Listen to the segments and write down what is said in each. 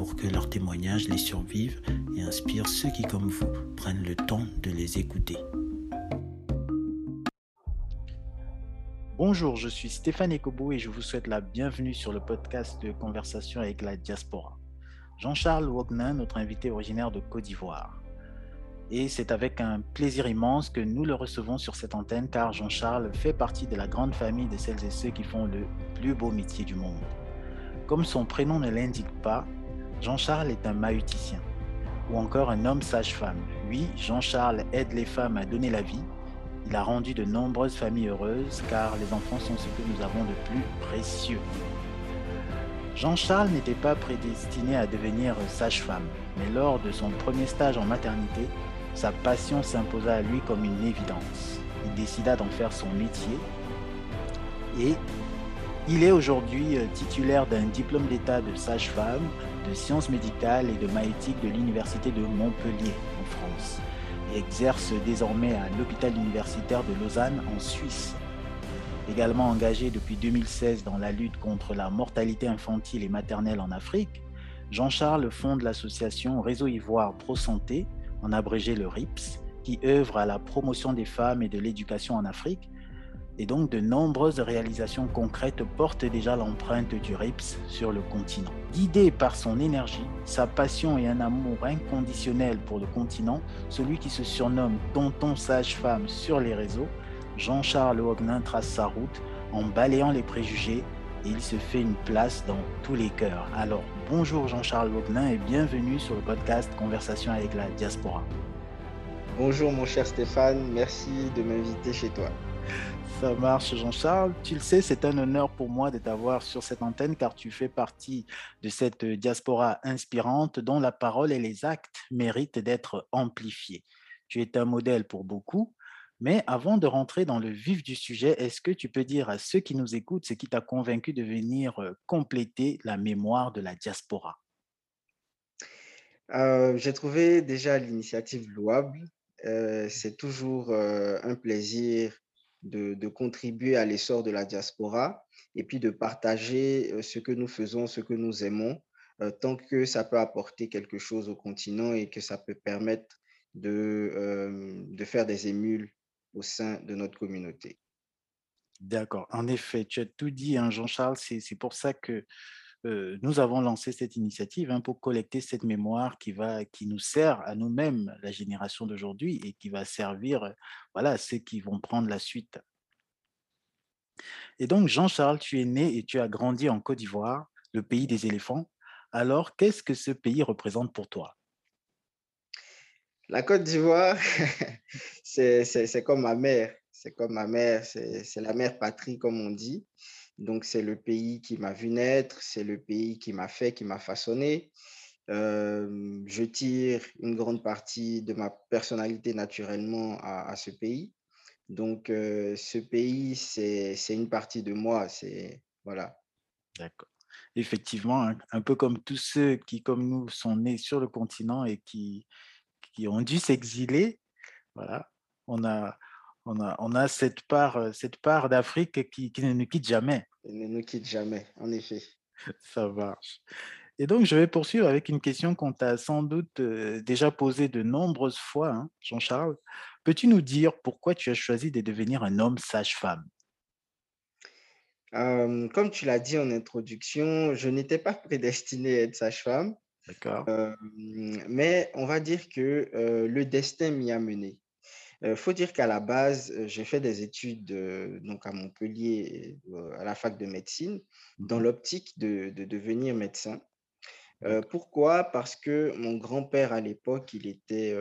pour que leurs témoignages les survivent et inspirent ceux qui, comme vous, prennent le temps de les écouter. Bonjour, je suis Stéphane Ekobo et je vous souhaite la bienvenue sur le podcast de Conversation avec la diaspora. Jean-Charles Wagnin, notre invité originaire de Côte d'Ivoire. Et c'est avec un plaisir immense que nous le recevons sur cette antenne car Jean-Charles fait partie de la grande famille de celles et ceux qui font le plus beau métier du monde. Comme son prénom ne l'indique pas, Jean-Charles est un mahuticien ou encore un homme sage-femme. Oui, Jean-Charles aide les femmes à donner la vie. Il a rendu de nombreuses familles heureuses car les enfants sont ce que nous avons de plus précieux. Jean-Charles n'était pas prédestiné à devenir sage-femme, mais lors de son premier stage en maternité, sa passion s'imposa à lui comme une évidence. Il décida d'en faire son métier et il est aujourd'hui titulaire d'un diplôme d'état de sage-femme de sciences médicales et de maïtique de l'Université de Montpellier en France et exerce désormais à l'hôpital universitaire de Lausanne en Suisse. Également engagé depuis 2016 dans la lutte contre la mortalité infantile et maternelle en Afrique, Jean-Charles fonde l'association Réseau Ivoire Pro Santé, en abrégé le RIPS, qui œuvre à la promotion des femmes et de l'éducation en Afrique et donc de nombreuses réalisations concrètes portent déjà l'empreinte du RIPS sur le continent. Guidé par son énergie, sa passion et un amour inconditionnel pour le continent, celui qui se surnomme Tonton Sage-Femme sur les réseaux, Jean-Charles Wagnin trace sa route en balayant les préjugés et il se fait une place dans tous les cœurs. Alors bonjour Jean-Charles Wagnin et bienvenue sur le podcast Conversation avec la diaspora. Bonjour mon cher Stéphane, merci de m'inviter chez toi. Ça marche, Jean-Charles. Tu le sais, c'est un honneur pour moi de t'avoir sur cette antenne car tu fais partie de cette diaspora inspirante dont la parole et les actes méritent d'être amplifiés. Tu es un modèle pour beaucoup. Mais avant de rentrer dans le vif du sujet, est-ce que tu peux dire à ceux qui nous écoutent ce qui t'a convaincu de venir compléter la mémoire de la diaspora? Euh, J'ai trouvé déjà l'initiative louable. Euh, c'est toujours euh, un plaisir de, contribuer à l'essor de la diaspora et puis de partager euh, ce que nous faisons, ce que nous aimons, euh, tant que ça peut apporter quelque chose au continent et que ça peut permettre de, euh, de faire des émules au sein de notre communauté. D'accord. En effet, tu as tout dit, hein, Jean-Charles. C'est pour ça que nous avons lancé cette initiative hein, pour collecter cette mémoire qui, va, qui nous sert à nous-mêmes, la génération d'aujourd'hui, et qui va servir voilà, à ceux qui vont prendre la suite. Et donc, Jean-Charles, tu es né et tu as grandi en Côte d'Ivoire, le pays des éléphants. Alors, qu'est-ce que ce pays représente pour toi? La Côte d'Ivoire, c'est comme ma mère. C'est comme ma mère, c'est la mère patrie, comme on dit. Donc, c'est le pays qui m'a vu naître, c'est le pays qui m'a fait, qui m'a façonné. je tire une grande partie de ma personnalité naturellement à, ce pays. Donc, ce pays, c'est une partie de moi. C'est voilà. D'accord. Effectivement, un, peu comme tous ceux qui, comme nous, sont nés sur le continent et qui, qui ont dû s'exiler, voilà, on a, on a, on a cette part, cette part d'Afrique qui, qui ne nous quitte jamais. Ne nous quitte jamais, en effet. Ça marche. Et donc, je vais poursuivre avec une question qu'on t'a sans doute déjà posée de nombreuses fois, hein, Jean-Charles. Peux-tu nous dire pourquoi tu as choisi de devenir un homme sage-femme? Comme tu l'as dit en introduction, je n'étais pas prédestiné à être sage-femme. D'accord. mais on va dire que le destin m'y a mené. Il faut dire qu'à la base, j'ai fait des études donc à Montpellier, à la fac de médecine, dans mmh l'optique de, devenir médecin. pourquoi? Parce que mon grand-père à l'époque, il était,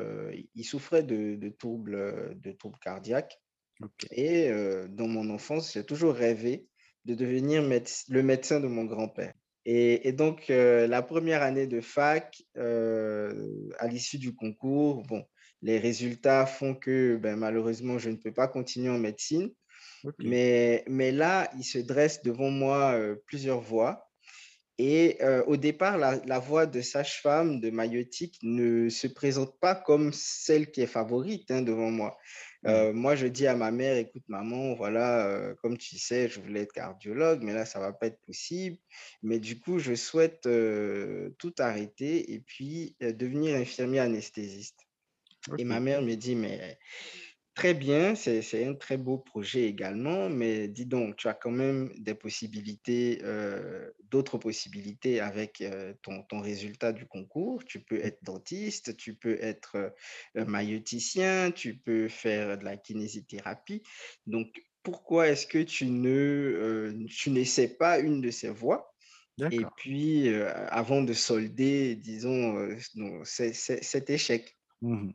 il souffrait de, troubles, de troubles cardiaques. Et dans mon enfance, j'ai toujours rêvé de devenir le médecin de mon grand-père. Et, donc, la première année de fac, à l'issue du concours, bon, les résultats font que ben, malheureusement, je ne peux pas continuer en médecine. Mais, mais là, il se dresse devant moi plusieurs voies. Et au départ, la, voie de sage-femme de maïotique ne se présente pas comme celle qui est favorite hein, devant moi. Mmh. moi, je dis à ma mère, écoute, maman, voilà, comme tu sais, je voulais être cardiologue, mais là, ça ne va pas être possible. Mais du coup, je souhaite tout arrêter et puis devenir infirmier anesthésiste. Et ma mère me dit, mais Très bien, c'est un très beau projet également, mais dis donc, tu as quand même des possibilités, euh, d'autres possibilités avec euh, ton, ton résultat du concours. Tu peux être dentiste, tu peux être euh, maïoticien, tu peux faire de la kinésithérapie. Donc, pourquoi est-ce que tu ne, tu n'essaies pas une de ces voies? Et puis, avant de solder, disons, cet échec. Mmh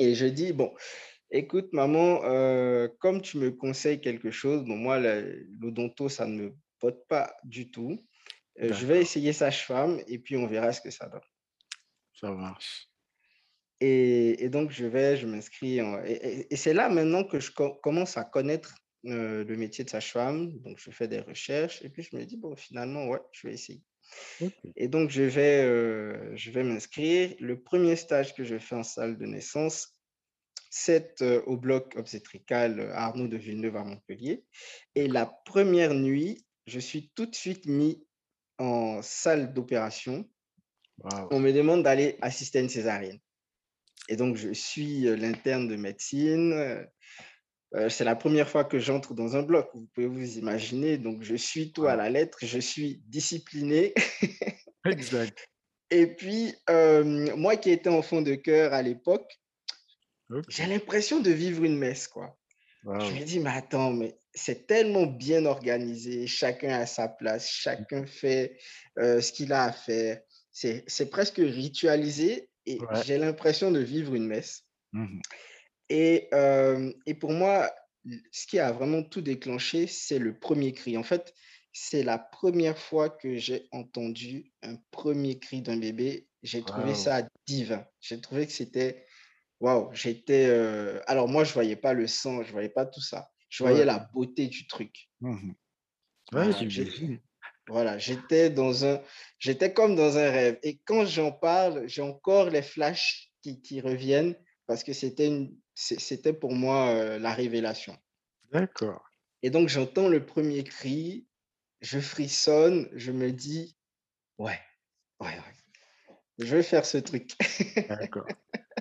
Et je dis, bon, Écoute, maman, euh, comme tu me conseilles quelque chose, bon, moi, l'odonto, ça ne me botte pas du tout. Euh, je vais essayer sage-femme et puis on verra ce que ça donne. Ça marche. Et, donc, je vais, je m'inscris. Et, c'est là maintenant que je commence à connaître euh, le métier de sage-femme. Donc, je fais des recherches et puis je me dis, bon, finalement, ouais, je vais essayer. Et donc, je vais, je vais m'inscrire. Le premier stage que je fais en salle de naissance, c'est au bloc obstétrical Arnaud de Villeneuve à Montpellier. Et la première nuit, je suis tout de suite mis en salle d'opération. On me demande d'aller assister à une césarienne. Et donc, je suis l'interne de médecine. C'est la première fois que j'entre dans un bloc, vous pouvez vous imaginer. Donc, je suis tout à la lettre, je suis discipliné. exact. Et puis, moi qui étais enfant de cœur à l'époque, j'ai l'impression de vivre une messe, quoi. Je me dis, mais attends, mais c'est tellement bien organisé, chacun a sa place, chacun fait euh, ce qu'il a à faire. C'est presque ritualisé et j'ai l'impression de vivre une messe. Mmh et, euh, et pour moi, ce qui a vraiment tout déclenché, c'est le premier cri. En fait, c'est la première fois que j'ai entendu un premier cri d'un bébé. J'ai trouvé ça divin. J'ai trouvé que c'était Waouh, j'étais. Euh, alors, moi, je voyais pas le sang, je voyais pas tout ça. Je voyais la beauté du truc. Mmh voilà, j'étais dans un, j'étais comme dans un rêve. Et quand j'en parle, j'ai encore les flashs qui, qui reviennent parce que c'était pour moi euh, la révélation. D'accord. Et donc j'entends le premier cri, je frissonne, je me dis, ouais, ouais, ouais, je vais faire ce truc. D'accord.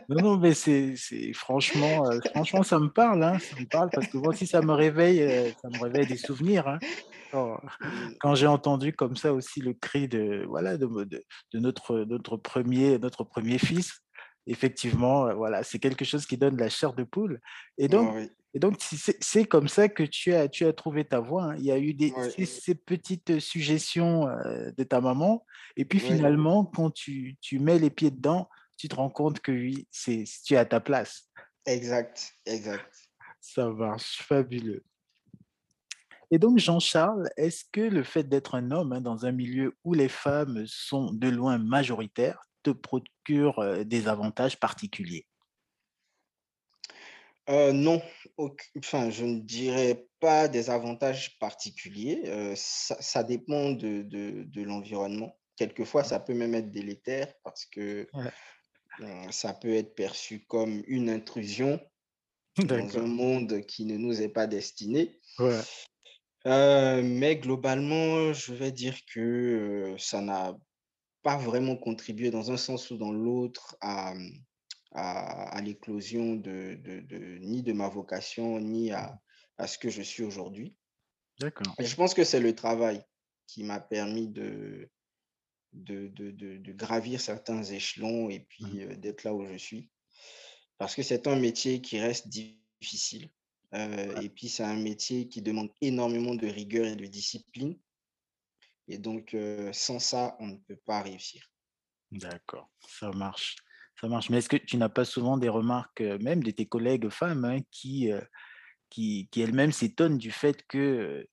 Non, non, mais c'est, franchement, euh, franchement, ça me parle, hein, ça me parle parce que moi aussi, ça me réveille, euh, ça me réveille des souvenirs. Hein. Quand, j'ai entendu comme ça aussi le cri de, voilà, de, de, notre, notre, premier, notre premier fils, effectivement, euh, voilà, c'est quelque chose qui donne la chair de poule. Et donc, et donc c'est, comme ça que tu as, tu as trouvé ta voix. Hein. Il y a eu des, ces, petites suggestions de ta maman. Et puis finalement, quand tu, tu mets les pieds dedans, tu te rends compte que oui, c'est, tu es à ta place. Exact, exact. Ça marche, fabuleux. Et donc, Jean-Charles, est-ce que le fait d'être un homme hein, dans un milieu où les femmes sont de loin majoritaires te procure des avantages particuliers? Euh, non, enfin, je ne dirais pas des avantages particuliers. Euh, ça, dépend de, de, l'environnement. Quelquefois, ça peut même être délétère parce que euh, ça peut être perçu comme une intrusion dans un monde qui ne nous est pas destiné. Mais globalement, je vais dire que ça n'a pas vraiment contribué dans un sens ou dans l'autre à, à, l'éclosion de, de, ni de ma vocation, ni à, à ce que je suis aujourd'hui. D'accord. Je pense que c'est le travail qui m'a permis de, de, de, de, gravir certains échelons et puis mmh. euh, d'être là où je suis. Parce que c'est un métier qui reste difficile. Euh, et puis, c'est un métier qui demande énormément de rigueur et de discipline. Et donc, euh, sans ça, on ne peut pas réussir. D'accord, ça marche. Ça marche. Mais est-ce que tu n'as pas souvent des remarques, même de tes collègues femmes, hein, qui, qui, qui elles-mêmes s'étonnent du fait que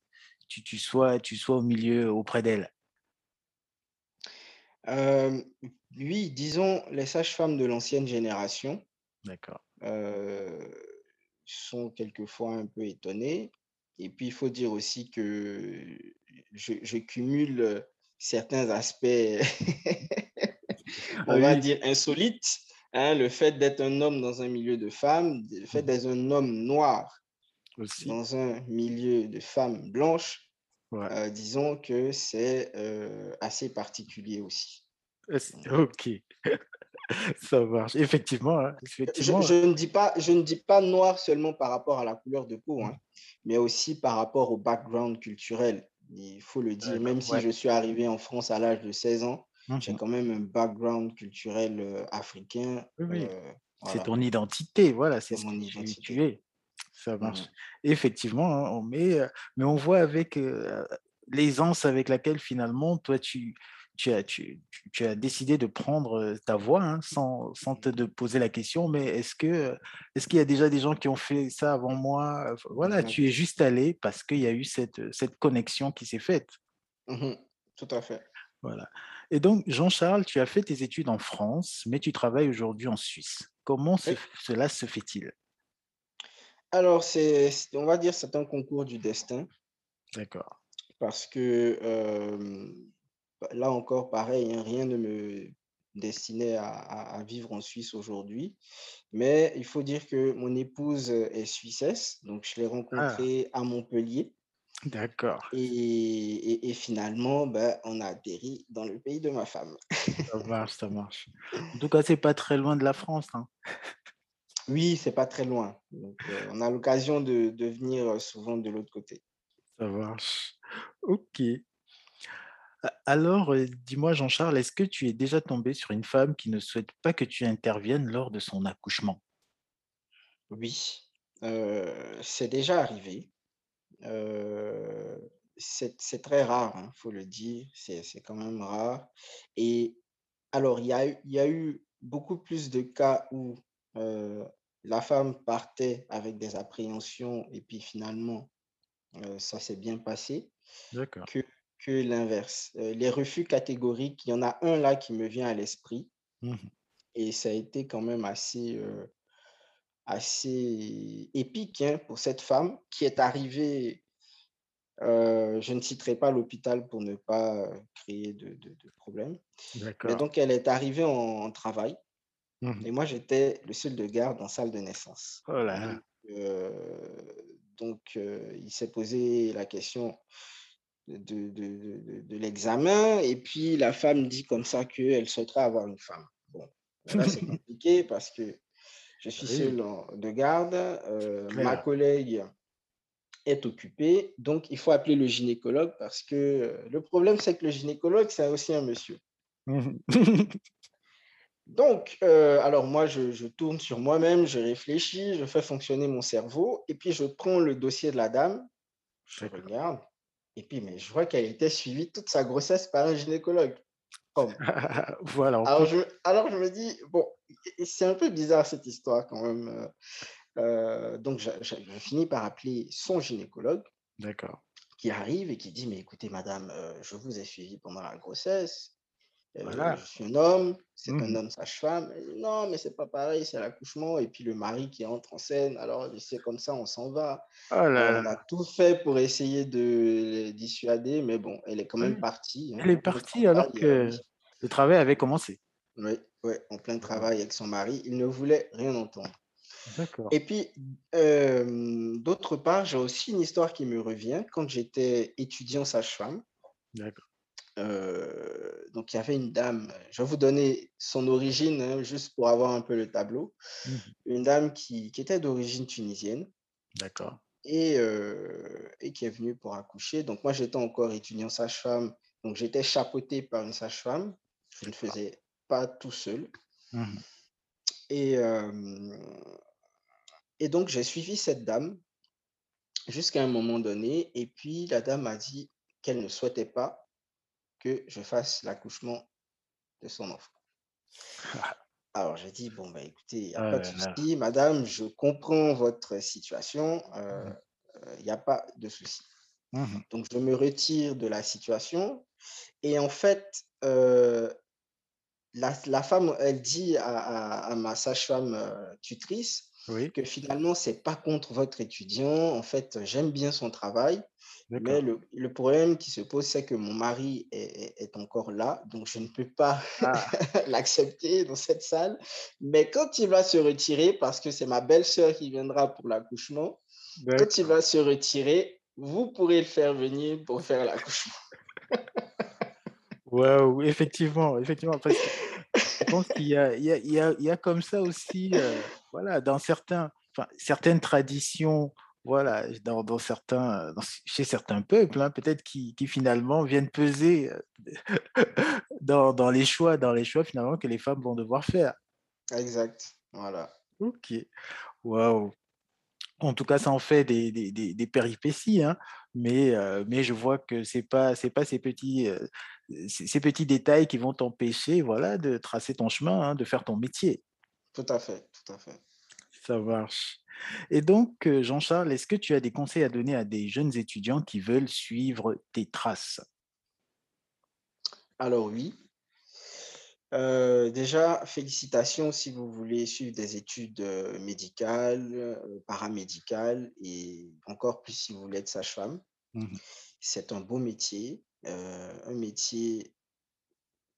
tu, tu, sois, tu sois au milieu auprès d'elles? Oui, disons, les sages-femmes de l'ancienne génération D'accord. sont quelquefois un peu étonnées. Et puis, il faut dire aussi que je, je cumule certains aspects, on va dire, insolites. Hein, le fait d'être un homme dans un milieu de femmes, le fait mmh. d'être un homme noir aussi. dans un milieu de femmes blanches, euh, disons que c'est euh, assez particulier aussi. Ok, ça marche. Effectivement, hein, effectivement. Je, je, ne dis pas, je ne dis pas noir seulement par rapport à la couleur de peau, hein, mais aussi par rapport au background culturel. Il faut le dire, même si je suis arrivé en France à l'âge de 16 ans, j'ai mmh quand même un background culturel euh, africain. Oui, C'est ton identité, voilà, c'est mon identité. Tu es. Ça marche. Mmh. Effectivement, hein, on met, mais on voit avec l'aisance avec laquelle finalement, toi, tu, tu, as, tu, tu as décidé de prendre ta voix hein, sans, sans, te de poser la question, mais est-ce que est-ce qu'il y a déjà des gens qui ont fait ça avant moi? Voilà, tu es juste allé parce qu'il y a eu cette, cette connexion qui s'est faite. Mmh Tout à fait. Voilà. Et donc, Jean-Charles, tu as fait tes études en France, mais tu travailles aujourd'hui en Suisse. Comment cela se fait-il? Alors, on va dire, c'est un concours du destin. D'accord. Parce que là encore, pareil, hein, rien ne me destinait à, vivre en Suisse aujourd'hui. Mais il faut dire que mon épouse est suissesse, donc je l'ai ah. rencontrée à Montpellier. D'accord. Et, finalement, ben, on a atterri dans le pays de ma femme. Ça marche, ça marche. En tout cas, c'est pas très loin de la France. Hein. Oui, c'est pas très loin. Donc, euh, on a l'occasion de, de venir euh, souvent de l'autre côté. Ça marche. Ok. Alors, euh, dis-moi, Jean-Charles, est-ce que tu es déjà tombé sur une femme qui ne souhaite pas que tu interviennes lors de son accouchement? Oui, c'est déjà arrivé. c'est très rare, il hein, faut le dire. C'est quand même rare. Et alors, il y a, il y a eu beaucoup plus de cas où la femme partait avec des appréhensions et puis finalement, ça s'est bien passé que, que l'inverse. les refus catégoriques, il y en a un là qui me vient à l'esprit mmh et ça a été quand même assez, assez épique hein, pour cette femme qui est arrivée, je ne citerai pas l'hôpital pour ne pas créer de, de, de problème, mais donc elle est arrivée en travail Mmh. Et moi, j'étais le seul de garde en salle de naissance. Oh là Donc, il s'est posé la question de, de, de, l'examen. Et puis, la femme dit comme ça qu'elle souhaiterait avoir une femme. Bon, là, c'est compliqué parce que je suis seul de garde. ma collègue est occupée. Donc, il faut appeler le gynécologue parce que le problème, c'est que le gynécologue, c'est aussi un monsieur. Donc, euh, alors moi, je, tourne sur moi-même, je réfléchis, je fais fonctionner mon cerveau, et puis je prends le dossier de la dame, je regarde, et puis mais je vois qu'elle était suivie toute sa grossesse par un gynécologue. voilà. Alors je, alors je me dis, bon, c'est un peu bizarre cette histoire quand même. Euh, euh, donc, je, finis par appeler son gynécologue. D'accord. Qui arrive et qui dit, mais écoutez, madame, je vous ai suivi pendant la grossesse. Euh, je suis un homme, c'est un mmh. homme sage-femme. Non, mais c'est pas pareil, c'est l'accouchement. Et puis le mari qui entre en scène, alors c'est comme ça, on s'en va. Oh on a tout fait pour essayer de les dissuader, mais bon, elle est quand même partie. Hein, elle est partie alors que le travail avait commencé. Oui, ouais, en plein travail avec son mari. Il ne voulait rien entendre. Et puis, euh, d'autre part, j'ai aussi une histoire qui me revient. Quand j'étais étudiant sage-femme, D'accord donc, il y avait une dame, je vais vous donner son origine, hein, juste pour avoir un peu le tableau. Mmh une dame qui, qui était d'origine tunisienne. D'accord. Et, et qui est venue pour accoucher. Donc, moi, j'étais encore étudiant sage-femme. Donc, j'étais chapeauté par une sage-femme. Je ne faisais pas tout seul. Mmh et, et donc, j'ai suivi cette dame jusqu'à un moment donné. Et puis, la dame a dit qu'elle ne souhaitait pas que je fasse l'accouchement de son enfant. Alors, j'ai dit, bon, bah, écoutez, il n'y a ah pas de souci, madame, je comprends votre situation, il euh, n'y mmh. a pas de souci. Mmh Donc, je me retire de la situation. Et en fait, la, femme, elle dit à, ma sage-femme euh, tutrice que finalement, c'est pas contre votre étudiant. En fait, j'aime bien son travail. Mais le, problème qui se pose, c'est que mon mari est, encore là, donc je ne peux pas ah. l'accepter dans cette salle. Mais quand il va se retirer, parce que c'est ma belle-sœur qui viendra pour l'accouchement, quand il va se retirer, vous pourrez le faire venir pour faire l'accouchement. Waouh, effectivement, effectivement. je pense qu'il y y, il y a, comme ça aussi, euh, voilà, dans certains, certaines traditions, voilà, dans, dans certains, chez certains peuples, hein, peut-être qui, qui, finalement viennent peser euh, dans, dans, les choix, dans les choix finalement que les femmes vont devoir faire. Exact, voilà. Ok, waouh. En tout cas, ça en fait des, des, des, péripéties, hein, mais, euh, mais je vois que ce n'est pas, pas ces, petits, euh, ces petits détails qui vont t'empêcher voilà, de tracer ton chemin, hein, de faire ton métier. Tout à fait, tout à fait. Ça marche. Et donc, euh, Jean-Charles, est-ce que tu as des conseils à donner à des jeunes étudiants qui veulent suivre tes traces? Alors oui, euh, déjà, félicitations si vous voulez suivre des études euh, médicales, paramédicales et encore plus si vous voulez être sage-femme. Mmh c'est un beau métier, un métier,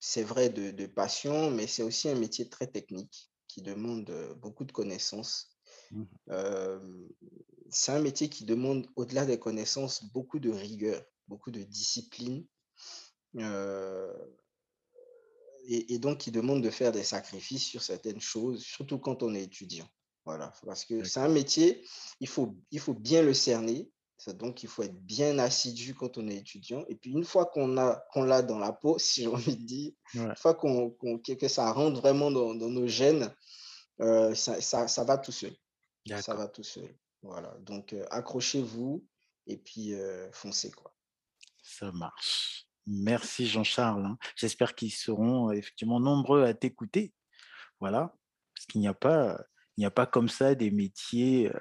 c'est vrai, de, passion, mais c'est aussi un métier très technique qui demande beaucoup de connaissances. Mmh c'est un métier qui demande, au-delà des connaissances, beaucoup de rigueur, beaucoup de discipline et, donc qui demande de faire des sacrifices sur certaines choses, surtout quand on est étudiant. Voilà, parce que c'est un métier, il faut, il faut bien le cerner. Donc, il faut être bien assidu quand on est étudiant. Et puis, une fois qu'on a qu'on l'a dans la peau, si j'ai envie de dire, une fois qu'on que ça rentre vraiment dans, dans nos gènes, euh, ça, ça, ça, va tout seul. Ça va tout seul. Voilà. Donc, euh, accrochez-vous et puis euh, foncez. Quoi. Ça marche. Merci Jean-Charles. Hein. J'espère qu'ils seront effectivement nombreux à t'écouter. Voilà, parce qu'il n'y a pas, il n'y a pas comme ça des métiers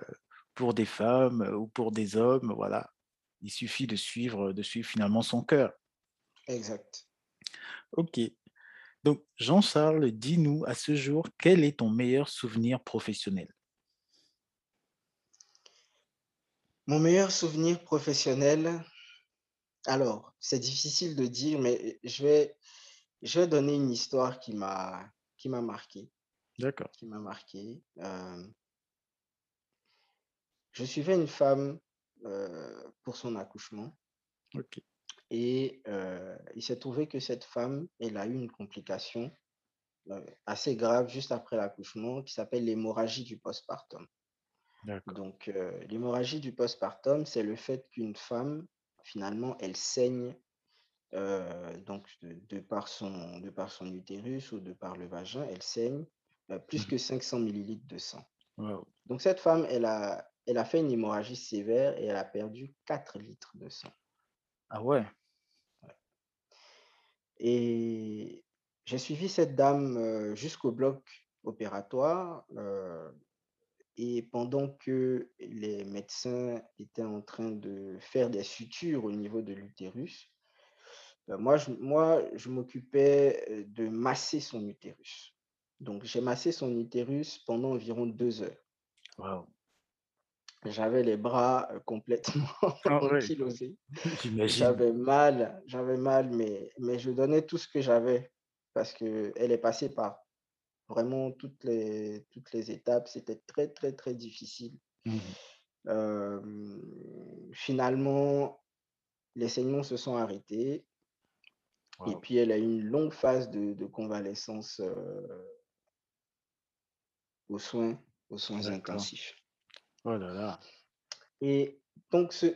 pour des femmes ou pour des hommes. Voilà, il suffit de suivre, de suivre finalement son cœur. Exact. Ok. Donc Jean-Charles, dis-nous à ce jour quel est ton meilleur souvenir professionnel? Mon meilleur souvenir professionnel, alors, c'est difficile de dire, mais je vais, je vais donner une histoire qui m'a qui m'a marqué. D'accord. Qui m'a marqué. je suivais une femme pour son accouchement. Ok. Et il s'est trouvé que cette femme, elle a eu une complication assez grave juste après l'accouchement qui s'appelle l'hémorragie du postpartum. Donc, l'hémorragie du postpartum, c'est le fait qu'une femme finalement, elle saigne euh, donc de, par son, de par son utérus ou de par le vagin, elle saigne euh, plus mmh. que 500 millilitres de sang. Donc cette femme, elle a, elle a fait une hémorragie sévère et elle a perdu 4 litres de sang. Ah ouais? Et j'ai suivi cette dame euh, jusqu'au bloc opératoire. Et pendant que les médecins étaient en train de faire des sutures au niveau de l'utérus, ben, moi, je, moi, je m'occupais de masser son utérus. Donc, j'ai massé son utérus pendant environ deux heures. J'avais les bras complètement ah ankylosés. J'avais mal, j'avais mal, mais, mais je donnais tout ce que j'avais parce qu'elle est passée par Vraiment, toutes les, toutes les étapes, c'était très, très, très difficile. Mmh finalement, les saignements se sont arrêtés. Et puis, elle a eu une longue phase de, convalescence aux soins, aux soins intensifs. Oh là là. Et donc, ce,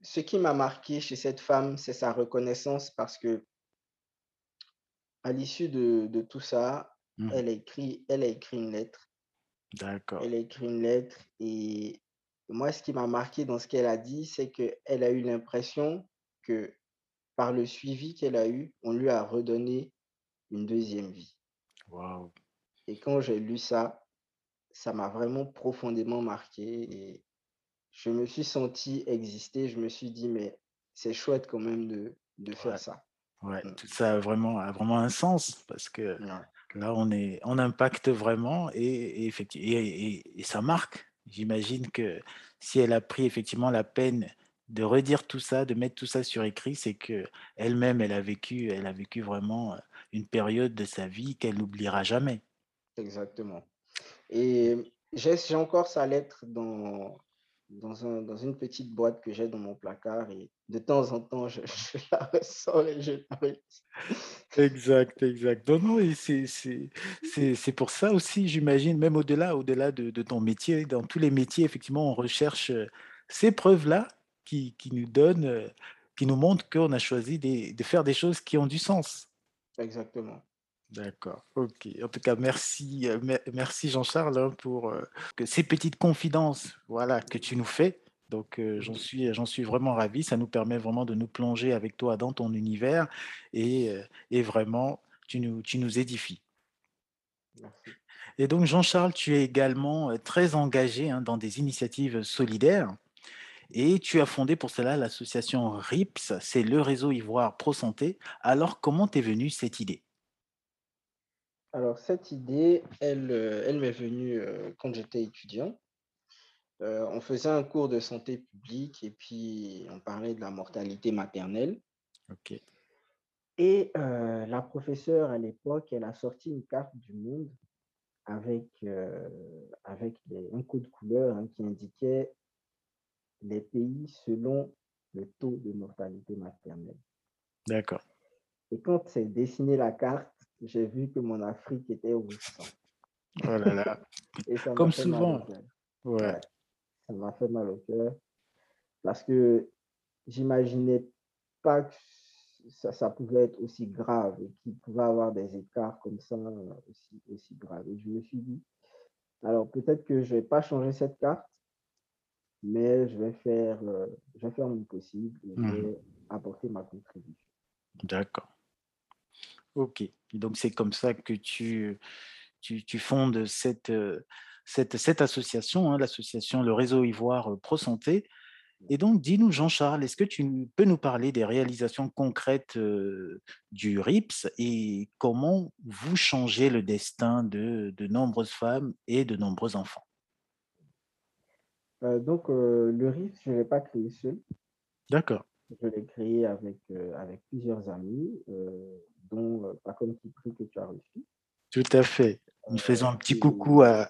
ce qui m'a marqué chez cette femme, c'est sa reconnaissance parce que à l'issue de, de, tout ça, Mmh. Elle a écrit, elle a écrit une lettre. D'accord. Elle a écrit une lettre et moi, ce qui m'a marqué dans ce qu'elle a dit, c'est qu'elle a eu l'impression que par le suivi qu'elle a eu, on lui a redonné une deuxième vie. Wow. Et quand j'ai lu ça, ça m'a vraiment profondément marqué et je me suis senti exister. Je me suis dit, mais c'est chouette quand même de, de faire ça. Ouais, mmh. tout ça a vraiment, a vraiment un sens parce que là, on, est, on impacte vraiment et, effectivement, et, ça marque. J'imagine que si elle a pris effectivement la peine de redire tout ça, de mettre tout ça sur écrit, c'est que elle-même, elle a vécu, elle a vécu vraiment une période de sa vie qu'elle n'oubliera jamais. Exactement. Et j'ai encore sa lettre dans, dans, un, dans une petite boîte que j'ai dans mon placard et de temps en temps, je, la ressors et je la Exact, exact. Non, non, et c'est pour ça aussi, j'imagine, même au-delà au-delà de, de, ton métier, dans tous les métiers, effectivement, on recherche ces preuves-là qui, qui, nous donnent, qui nous montrent qu'on a choisi de, de faire des choses qui ont du sens. Exactement. D'accord, ok. En tout cas, merci, euh, merci Jean-Charles hein, pour euh, ces petites confidences voilà, que tu nous fais. Donc, euh, j'en suis, j'en suis vraiment ravi. Ça nous permet vraiment de nous plonger avec toi dans ton univers et, et vraiment, tu nous, tu nous édifies. Merci. Et donc, Jean-Charles, tu es également très engagé hein, dans des initiatives solidaires. Et tu as fondé pour cela l'association RIPS, c'est le réseau Ivoire Pro Santé. Alors, comment t'es venue cette idée? Alors, cette idée, elle, euh, elle m'est venue euh, quand j'étais étudiant. Euh, on faisait un cours de santé publique et puis on parlait de la mortalité maternelle. Ok. Et la professeure à l'époque, elle a sorti une carte du monde avec, avec un code couleur hein, qui indiquait les pays selon le taux de mortalité maternelle. D'accord. Et quand c'est dessiné la carte, j'ai vu que mon Afrique était au sang. Oh là là. Comme souvent. Ouais. Ça m'a fait mal au cœur parce que j'imaginais pas que ça, ça, pouvait être aussi grave et qu'il pouvait avoir des écarts comme ça aussi, aussi graves. Et je me suis dit, alors peut-être que je ne vais pas changer cette carte, mais je vais faire, euh, je vais faire mon possible et je mmh. vais apporter ma contribution. D'accord. Ok. Donc, c'est comme ça que tu, tu, fondes cette, cette, cette association, hein, l'association Le Réseau Ivoire Pro Santé. Et donc, dis-nous, Jean-Charles, est-ce que tu peux nous parler des réalisations concrètes du RIPS et comment vous changez le destin de, de nombreuses femmes et de nombreux enfants? Euh, Donc, le RIPS, je ne l'ai pas créé seul. D'accord. Je l'ai créé avec, avec plusieurs amis dont euh, qui prie que tu as reçu. Tout à fait. Nous euh, faisons un petit coucou à,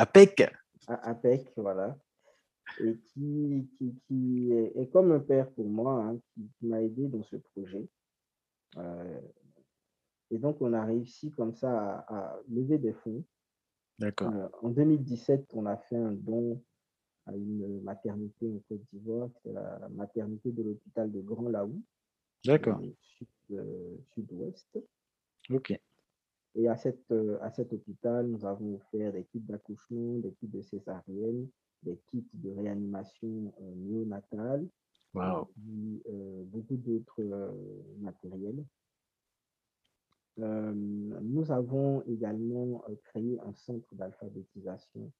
à PEC. À, PEC, voilà. Et qui, qui, qui est, comme un père pour moi, hein, qui, m'a aidé dans ce projet. Euh, et donc, on a réussi comme ça à, lever des fonds. D'accord. en 2017, on a fait un don à une maternité en Côte d'Ivoire, c'est la maternité de l'hôpital de Grand Laou. D'accord. Euh, sud-ouest. Ok. Et à, cette, euh, à cet hôpital, nous avons offert des kits d'accouchement, des kits de césarienne, des kits de réanimation euh, néonatale, wow. et beaucoup d'autres matériels. nous avons également créé un centre d'alphabétisation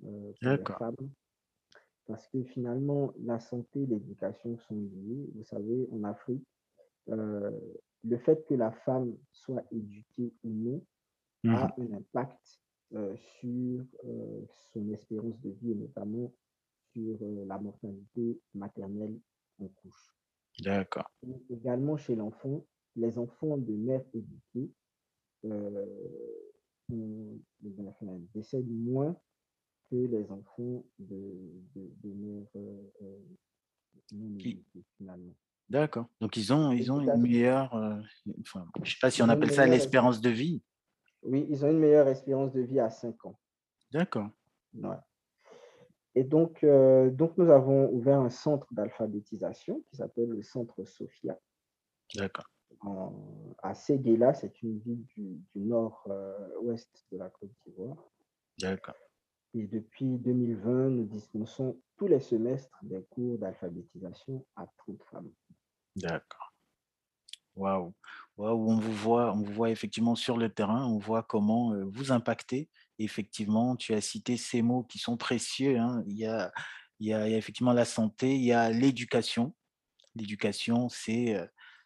pour les femmes. Parce que finalement, la santé et l'éducation sont liées. Vous savez, en Afrique, euh, le fait que la femme soit éduquée ou non a mhm. un impact euh, sur euh, son espérance de vie et notamment sur la mortalité maternelle en couche. D'accord. Également chez l'enfant, les enfants de mères éduquées décèdent moins que les enfants de, de, mères non éduquées finalement. D'accord. Donc ils ont, ils ont une meilleure, euh, je ne sais pas si on appelle ça l'espérance de vie. Oui, ils ont une meilleure espérance de vie à 5 ans. D'accord. Et donc, euh, donc, nous avons ouvert un centre d'alphabétisation qui s'appelle le centre Sophia. D'accord. à Séguéla, c'est une ville du, nord-ouest de la Côte d'Ivoire. D'accord. Et depuis 2020, nous dispensons tous les semestres des cours d'alphabétisation à 30 femmes. D'accord. Waouh. Waouh, on vous voit, on vous voit effectivement sur le terrain, on voit comment vous impactez. Effectivement, tu as cité ces mots qui sont précieux. Hein. Il, y a, il, y a, effectivement la santé, il y a l'éducation. L'éducation, c'est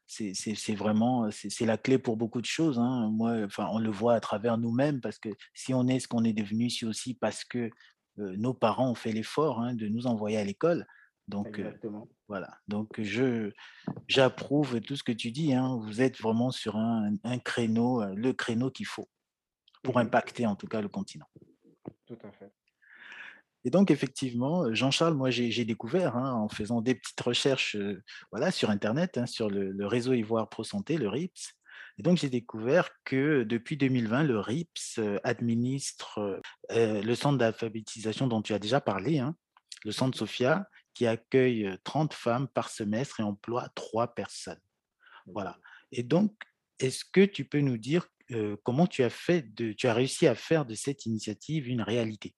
c'est vraiment c'est la clé pour beaucoup de choses. Hein. Moi, enfin, on le voit à travers nous-mêmes parce que si on est ce qu'on est devenu, c'est aussi parce que nos parents ont fait l'effort hein, de nous envoyer à l'école. Donc voilà. Donc je j'approuve tout ce que tu dis. Hein. Vous êtes vraiment sur un, un créneau, le créneau qu'il faut pour mmh impacter en tout cas le continent. Tout à fait. Et donc, effectivement, Jean-Charles, moi, j'ai découvert hein, en faisant des petites recherches voilà, sur Internet, hein, sur le, réseau Ivoire Pro Santé, le RIPS. Et donc, j'ai découvert que depuis 2020, le RIPS administre le centre d'alphabétisation dont tu as déjà parlé, hein, le centre Sophia, qui accueille 30 femmes par semestre et emploie 3 personnes. Voilà. Et donc, est-ce que tu peux nous dire comment tu as fait tu as réussi à faire de cette initiative une réalité?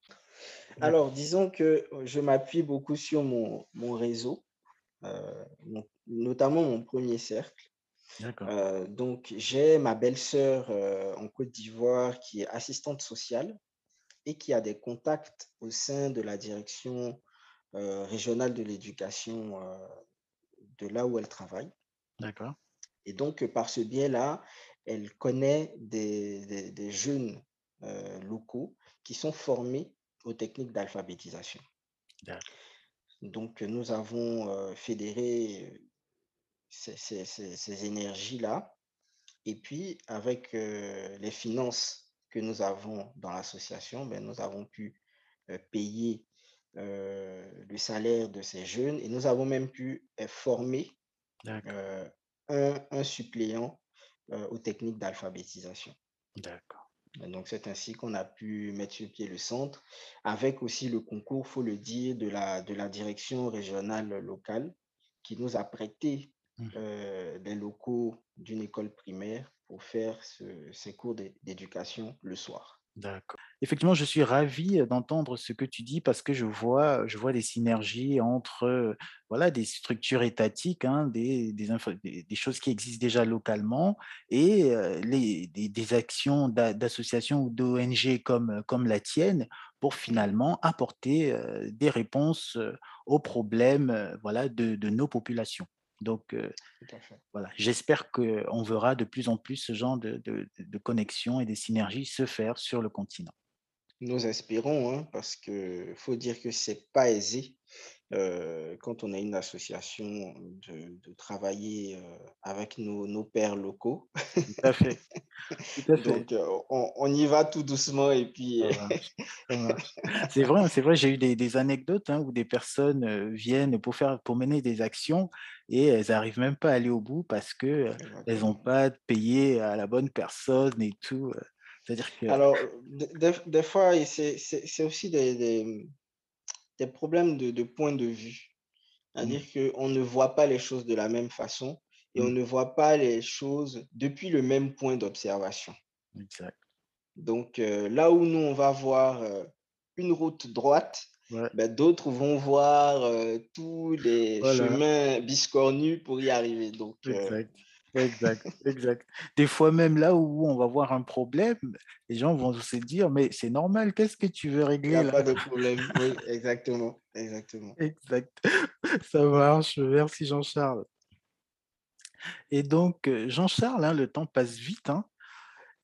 Alors, disons que je m'appuie beaucoup sur mon, réseau, euh, notamment mon premier cercle. Euh, donc, j'ai ma belle-sœur euh, en Côte d'Ivoire qui est assistante sociale et qui a des contacts au sein de la direction régionale de l'éducation de là où elle travaille. D'accord. Et donc, par ce biais-là, elle connaît des, des jeunes locaux qui sont formés aux techniques d'alphabétisation. Donc, nous avons euh, fédéré euh, ces, énergies-là. Et puis, avec euh, les finances que nous avons dans l'association, ben, nous avons pu payer le salaire de ces jeunes et nous avons même pu former un, un, suppléant aux techniques d'alphabétisation. D'accord. Donc, c'est ainsi qu'on a pu mettre sur pied le centre, avec aussi le concours, il faut le dire, de la, de la direction régionale locale qui nous a prêté mmh. euh, des locaux d'une école primaire pour faire ces cours d'éducation le soir. D'accord. Effectivement, je suis ravi d'entendre ce que tu dis parce que je vois, des synergies entre voilà, des structures étatiques, hein, des, choses qui existent déjà localement et des, actions d'associations ou d'ONG comme, la tienne pour finalement apporter des réponses aux problèmes de nos populations. Donc, voilà, j'espère qu'on verra de plus en plus ce genre de, de, connexions et des synergies se faire sur le continent. Nous espérons, hein, parce qu'il faut dire que ce n'est pas aisé euh, quand on a une association de, travailler euh, avec nos, nos, pères locaux. Tout à fait. Donc, euh, on, y va tout doucement et puis. c'est vrai, c'est vrai. J'ai eu des, anecdotes hein, où des personnes viennent pour faire, pour mener des actions et elles n'arrivent même pas à aller au bout parce que elles n'ont pas payé à la bonne personne et tout. Alors, des, fois, c'est aussi des, des, problèmes de, de, point de vue. C'est-à-dire mmh. qu'on ne voit pas les choses de la même façon et on mmh. ne voit pas les choses depuis le même point d'observation. Exact. Donc, euh, là où nous, on va voir euh, une route droite, ben, d'autres vont voir euh, tous les chemins biscornus pour y arriver. Donc, exact. Exact, exact. Des fois même là où on va voir un problème, les gens vont se dire, mais c'est normal, qu'est-ce que tu veux régler Il n'y a pas de problème, oui, exactement, exactement. Exact, ça marche, merci Jean-Charles. Et donc, euh, Jean-Charles, hein, le temps passe vite, hein,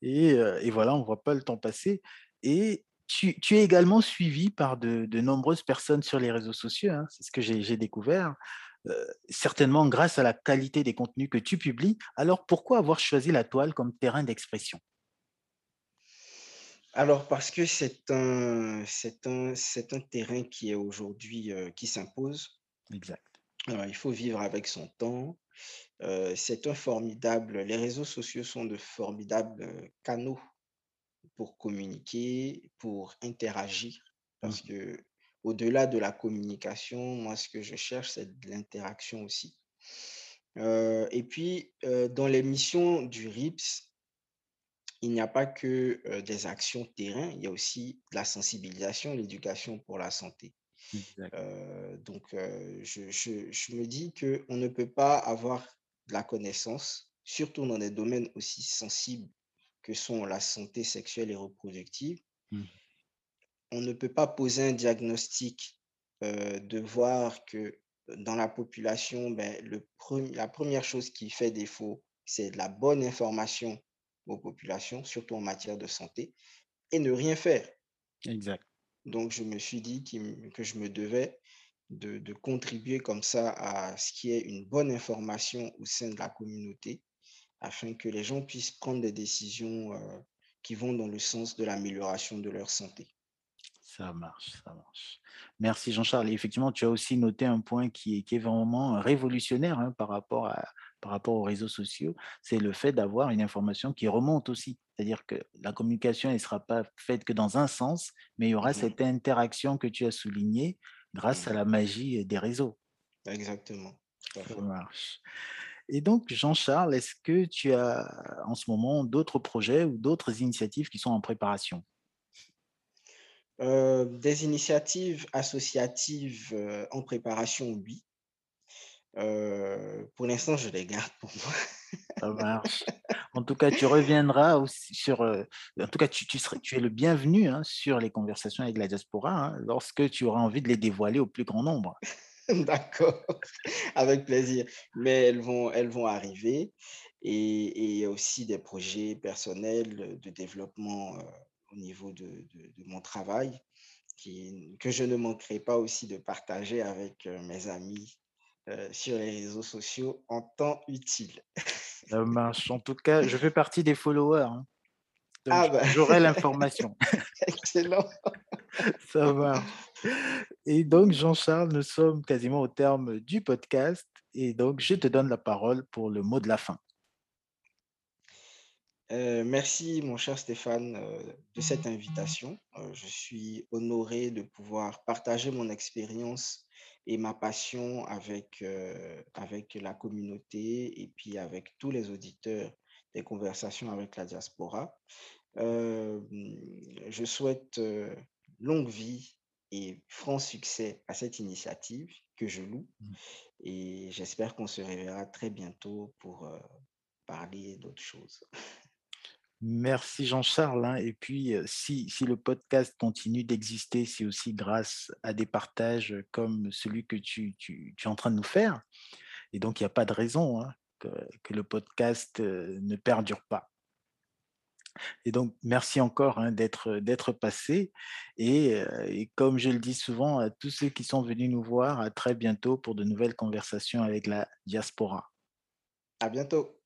et, euh, et, voilà, on ne voit pas le temps passer. Et tu, tu es également suivi par de, de, nombreuses personnes sur les réseaux sociaux, hein, c'est ce que j'ai découvert. Euh, certainement grâce à la qualité des contenus que tu publies. Alors pourquoi avoir choisi la toile comme terrain d'expression? Alors, parce que c'est un, c'est un, c'est un terrain qui est aujourd'hui, euh, qui s'impose. Exact. Alors, il faut vivre avec son temps. Euh, c'est un formidable, les réseaux sociaux sont de formidables canaux pour communiquer, pour interagir, parce mmh. que au-delà de la communication, moi, ce que je cherche, c'est de l'interaction aussi. Euh, et puis, euh, dans les missions du RIPS, il n'y a pas que euh, des actions terrain, il y a aussi de la sensibilisation, l'éducation pour la santé. donc, je, je, me dis qu'on ne peut pas avoir de la connaissance, surtout dans des domaines aussi sensibles que sont la santé sexuelle et reproductive, mmh on ne peut pas poser un diagnostic de voir que dans la population, ben, le la première chose qui fait défaut, c'est de la bonne information aux populations, surtout en matière de santé, et ne rien faire. Exact. Donc, je me suis dit que je me devais de, de, contribuer comme ça à ce qui est une bonne information au sein de la communauté, afin que les gens puissent prendre des décisions euh, qui vont dans le sens de l'amélioration de leur santé. Ça marche, ça marche. Merci Jean-Charles. effectivement, tu as aussi noté un point qui est, qui est vraiment révolutionnaire hein, par, rapport à, par rapport aux réseaux sociaux, c'est le fait d'avoir une information qui remonte aussi. C'est-à-dire que la communication ne sera pas faite que dans un sens, mais il y aura mmh cette interaction que tu as soulignée grâce mmh à la magie des réseaux. Exactement. Ça marche. Et donc, Jean-Charles, est-ce que tu as en ce moment d'autres projets ou d'autres initiatives qui sont en préparation? Euh, Des initiatives associatives euh, en préparation, oui. Euh, pour l'instant, je les garde pour moi. Ça marche. En tout cas, tu reviendras aussi sur. en tout cas, tu, tu, serais, tu es le bienvenu hein, sur les conversations avec la diaspora hein, lorsque tu auras envie de les dévoiler au plus grand nombre. D'accord, avec plaisir. Mais elles vont, elles vont arriver. Et, il y a aussi des projets personnels de développement au niveau de, de, mon travail qui, que je ne manquerai pas aussi de partager avec euh, mes amis euh, sur les réseaux sociaux en temps utile. Ça marche. En tout cas, je fais partie des followers. Hein. ah bah. J'aurai l'information. Excellent. Ça marche. Et donc, Jean-Charles, nous sommes quasiment au terme du podcast. Et donc, je te donne la parole pour le mot de la fin. Euh, merci, mon cher Stéphane, euh, de cette invitation. Euh, je suis honoré de pouvoir partager mon expérience et ma passion avec, avec la communauté et puis avec tous les auditeurs des conversations avec la diaspora. je souhaite longue vie et franc succès à cette initiative que je loue. Mmh. Et j'espère qu'on se reverra très bientôt pour parler d'autres choses. Merci Jean-Charles. Hein. Et puis, si, si, le podcast continue d'exister, c'est aussi grâce à des partages comme celui que tu, tu, es en train de nous faire. Et donc, il n'y a pas de raison hein, que, que, le podcast ne perdure pas. Et donc, merci encore hein, d'être, d'être passé. Et, et, comme je le dis souvent à tous ceux qui sont venus nous voir, à très bientôt pour de nouvelles conversations avec la diaspora. À bientôt.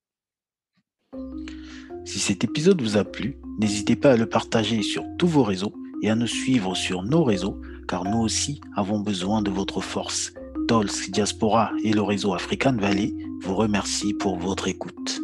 Si cet épisode vous a plu, n'hésitez pas à le partager sur tous vos réseaux et à nous suivre sur nos réseaux, car nous aussi avons besoin de votre force. Dolce Diaspora et le réseau African Valley vous remercient pour votre écoute.